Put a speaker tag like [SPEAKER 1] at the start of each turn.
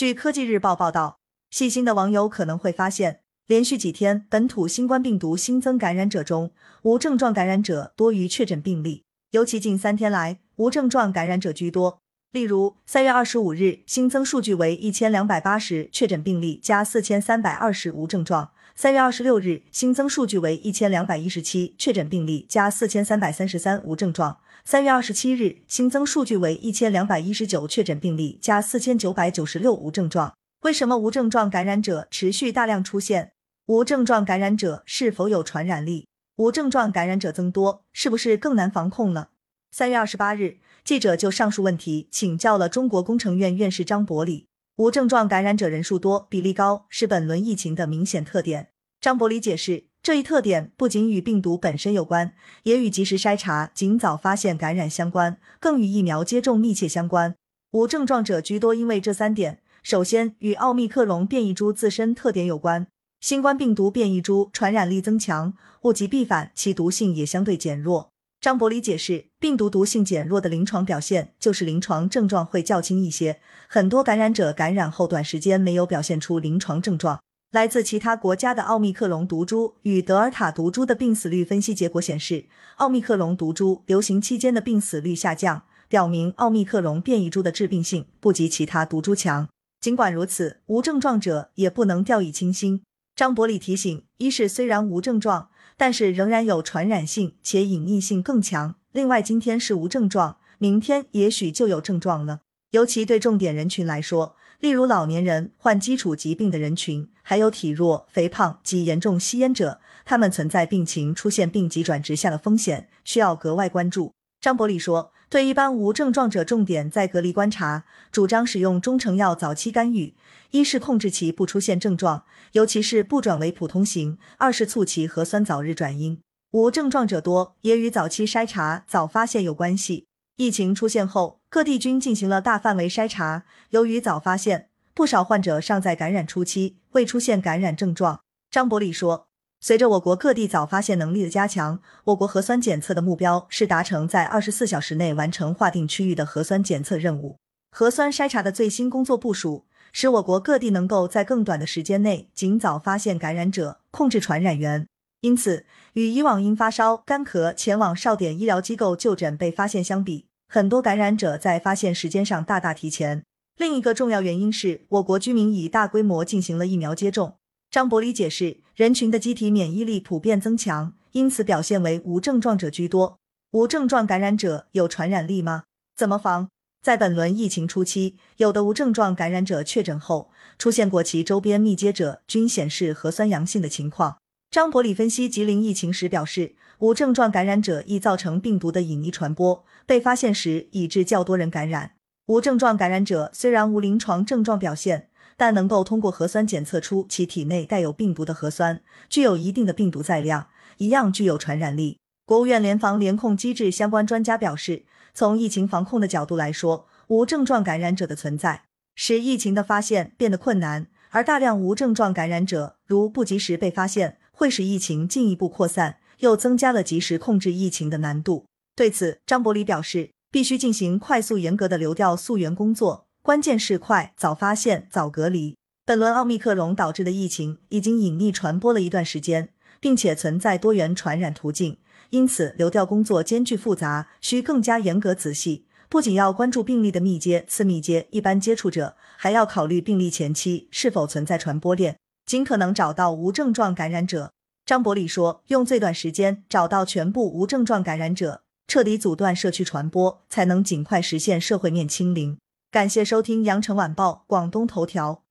[SPEAKER 1] 据科技日报报道，细心的网友可能会发现，连续几天本土新冠病毒新增感染者中，无症状感染者多于确诊病例，尤其近三天来，无症状感染者居多。例如，三月二十五日新增数据为一千两百八十确诊病例加四千三百二十无症状；三月二十六日新增数据为一千两百一十七确诊病例加四千三百三十三无症状；三月二十七日新增数据为一千两百一十九确诊病例加四千九百九十六无症状。为什么无症状感染者持续大量出现？无症状感染者是否有传染力？无症状感染者增多，是不是更难防控了？三月二十八日。记者就上述问题请教了中国工程院院士张伯礼。无症状感染者人数多、比例高是本轮疫情的明显特点。张伯礼解释，这一特点不仅与病毒本身有关，也与及时筛查、尽早发现感染相关，更与疫苗接种密切相关。无症状者居多，因为这三点：首先，与奥密克戎变异株自身特点有关，新冠病毒变异株传染力增强，物极必反，其毒性也相对减弱。张伯礼解释，病毒毒性减弱的临床表现就是临床症状会较轻一些，很多感染者感染后短时间没有表现出临床症状。来自其他国家的奥密克戎毒株与德尔塔毒株的病死率分析结果显示，奥密克戎毒株流行期间的病死率下降，表明奥密克戎变异株的致病性不及其他毒株强。尽管如此，无症状者也不能掉以轻心。张伯礼提醒，一是虽然无症状。但是仍然有传染性，且隐匿性更强。另外，今天是无症状，明天也许就有症状了。尤其对重点人群来说，例如老年人、患基础疾病的人群，还有体弱、肥胖及严重吸烟者，他们存在病情出现病急转直下的风险，需要格外关注。张伯礼说，对一般无症状者，重点在隔离观察，主张使用中成药早期干预。一是控制其不出现症状，尤其是不转为普通型；二是促其核酸早日转阴。无症状者多，也与早期筛查、早发现有关系。疫情出现后，各地均进行了大范围筛查，由于早发现，不少患者尚在感染初期，未出现感染症状。张伯礼说，随着我国各地早发现能力的加强，我国核酸检测的目标是达成在二十四小时内完成划定区域的核酸检测任务。核酸筛查的最新工作部署。使我国各地能够在更短的时间内尽早发现感染者，控制传染源。因此，与以往因发烧、干咳前往少点医疗机构就诊被发现相比，很多感染者在发现时间上大大提前。另一个重要原因是我国居民已大规模进行了疫苗接种。张伯礼解释，人群的机体免疫力普遍增强，因此表现为无症状者居多。无症状感染者有传染力吗？怎么防？在本轮疫情初期，有的无症状感染者确诊后出现过其周边密接者均显示核酸阳性的情况。张伯礼分析吉林疫情时表示，无症状感染者易造成病毒的隐匿传播，被发现时已致较多人感染。无症状感染者虽然无临床症状表现，但能够通过核酸检测出其体内带有病毒的核酸，具有一定的病毒载量，一样具有传染力。国务院联防联控机制相关专家表示。从疫情防控的角度来说，无症状感染者的存在使疫情的发现变得困难，而大量无症状感染者如不及时被发现，会使疫情进一步扩散，又增加了及时控制疫情的难度。对此，张伯礼表示，必须进行快速严格的流调溯源工作，关键是快、早发现、早隔离。本轮奥密克戎导致的疫情已经隐匿传播了一段时间，并且存在多元传染途径。因此，流调工作艰巨复杂，需更加严格仔细。不仅要关注病例的密接、次密接、一般接触者，还要考虑病例前期是否存在传播链，尽可能找到无症状感染者。张伯礼说：“用最短时间找到全部无症状感染者，彻底阻断社区传播，才能尽快实现社会面清零。”感谢收听羊城晚报广东头条。